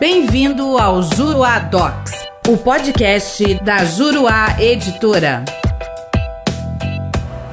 Bem-vindo ao Juruá Docs, o podcast da Juruá Editora.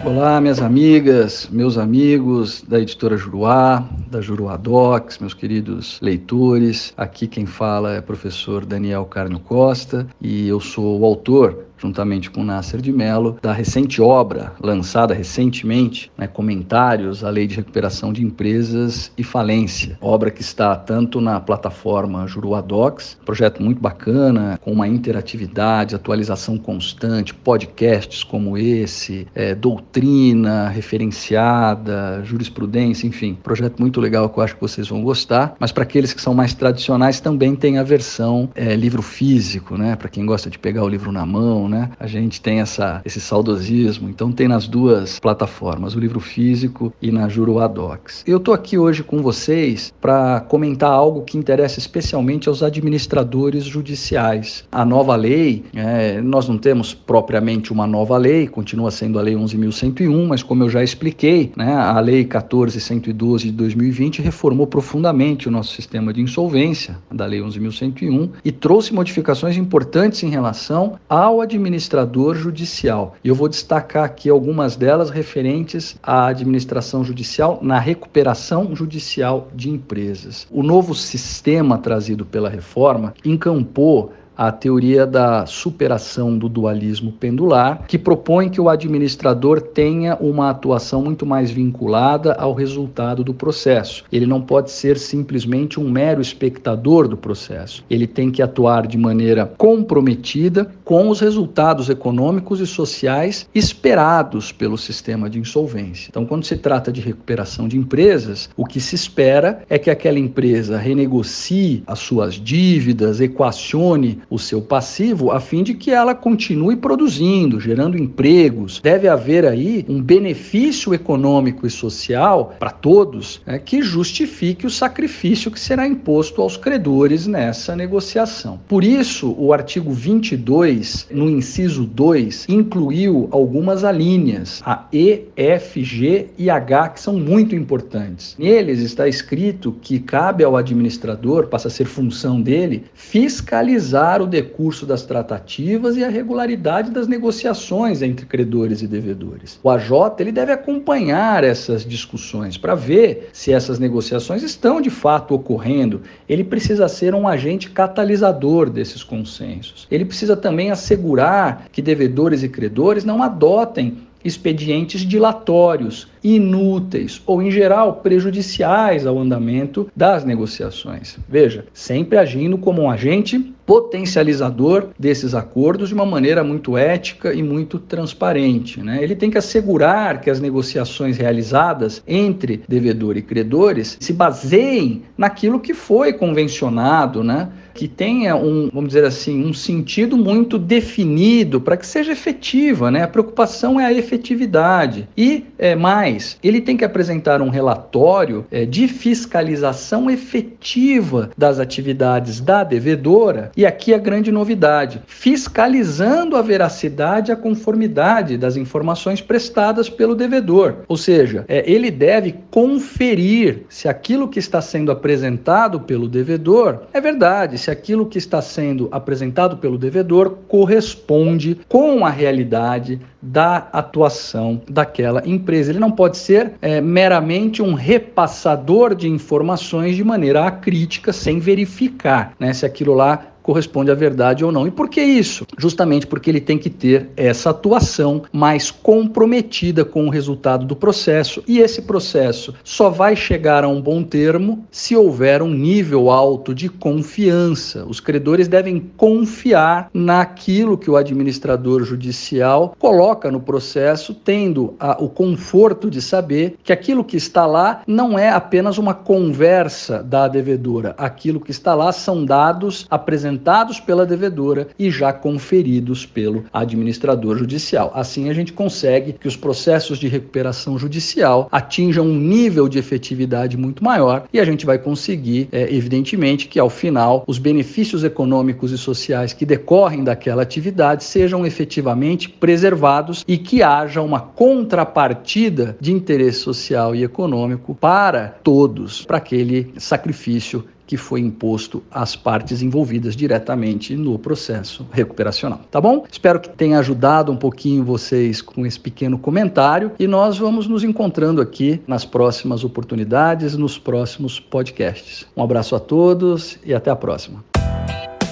Olá, minhas amigas, meus amigos da editora Juruá, da Juruá Docs, meus queridos leitores. Aqui quem fala é o professor Daniel Carno Costa e eu sou o autor juntamente com Nasser de Mello, da recente obra lançada recentemente, né, Comentários à Lei de Recuperação de Empresas e Falência. Obra que está tanto na plataforma Juruá Docs, projeto muito bacana, com uma interatividade, atualização constante, podcasts como esse, é, doutrina referenciada, jurisprudência, enfim, projeto muito legal que eu acho que vocês vão gostar. Mas para aqueles que são mais tradicionais, também tem a versão é, livro físico, né? Para quem gosta de pegar o livro na mão, né? A gente tem essa, esse saudosismo, então tem nas duas plataformas, o livro físico e na Juruá Docs. Eu estou aqui hoje com vocês para comentar algo que interessa especialmente aos administradores judiciais. A nova lei, é, nós não temos propriamente uma nova lei, continua sendo a Lei 11.101, mas como eu já expliquei, né, a Lei 14.112 de 2020 reformou profundamente o nosso sistema de insolvência, da Lei 11.101, e trouxe modificações importantes em relação ao administrador administrador judicial. E eu vou destacar aqui algumas delas referentes à administração judicial na recuperação judicial de empresas. O novo sistema trazido pela reforma encampou a teoria da superação do dualismo pendular, que propõe que o administrador tenha uma atuação muito mais vinculada ao resultado do processo. Ele não pode ser simplesmente um mero espectador do processo. Ele tem que atuar de maneira comprometida com os resultados econômicos e sociais esperados pelo sistema de insolvência. Então, quando se trata de recuperação de empresas, o que se espera é que aquela empresa renegocie as suas dívidas, equacione o seu passivo a fim de que ela continue produzindo, gerando empregos. Deve haver aí um benefício econômico e social para todos né, que justifique o sacrifício que será imposto aos credores nessa negociação. Por isso, o artigo 22, no inciso 2, incluiu algumas alíneas, a E, F, G e H, que são muito importantes. Neles está escrito que cabe ao administrador, passa a ser função dele, fiscalizar o decurso das tratativas e a regularidade das negociações entre credores e devedores. O AJ ele deve acompanhar essas discussões para ver se essas negociações estão de fato ocorrendo. Ele precisa ser um agente catalisador desses consensos. Ele precisa também assegurar que devedores e credores não adotem expedientes dilatórios, inúteis ou, em geral, prejudiciais ao andamento das negociações. Veja, sempre agindo como um agente potencializador desses acordos de uma maneira muito ética e muito transparente. Né? Ele tem que assegurar que as negociações realizadas entre devedor e credores se baseiem naquilo que foi convencionado, né? Que tenha um, vamos dizer assim, um sentido muito definido para que seja efetiva, né? A preocupação é a efetividade. E é, mais, ele tem que apresentar um relatório é, de fiscalização efetiva das atividades da devedora. E aqui a grande novidade: fiscalizando a veracidade e a conformidade das informações prestadas pelo devedor. Ou seja, é, ele deve conferir se aquilo que está sendo apresentado pelo devedor é verdade se aquilo que está sendo apresentado pelo devedor corresponde com a realidade da atuação daquela empresa. Ele não pode ser é, meramente um repassador de informações de maneira acrítica, sem verificar né, se aquilo lá corresponde à verdade ou não. E por que isso? Justamente porque ele tem que ter essa atuação mais comprometida com o resultado do processo, e esse processo só vai chegar a um bom termo se houver um nível alto de confiança. Os credores devem confiar naquilo que o administrador judicial coloca no processo, tendo a, o conforto de saber que aquilo que está lá não é apenas uma conversa da devedora, aquilo que está lá são dados apresentados apresentados pela devedora e já conferidos pelo administrador judicial. Assim, a gente consegue que os processos de recuperação judicial atinjam um nível de efetividade muito maior e a gente vai conseguir, é, evidentemente, que ao final os benefícios econômicos e sociais que decorrem daquela atividade sejam efetivamente preservados e que haja uma contrapartida de interesse social e econômico para todos, para aquele sacrifício que foi imposto às partes envolvidas diretamente no processo recuperacional. Tá bom? Espero que tenha ajudado um pouquinho vocês com esse pequeno comentário e nós vamos nos encontrando aqui nas próximas oportunidades, nos próximos podcasts. Um abraço a todos e até a próxima.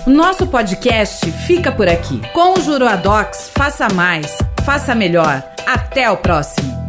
Nosso podcast fica por aqui. Com o Juruadox, faça mais, faça melhor. Até o próximo.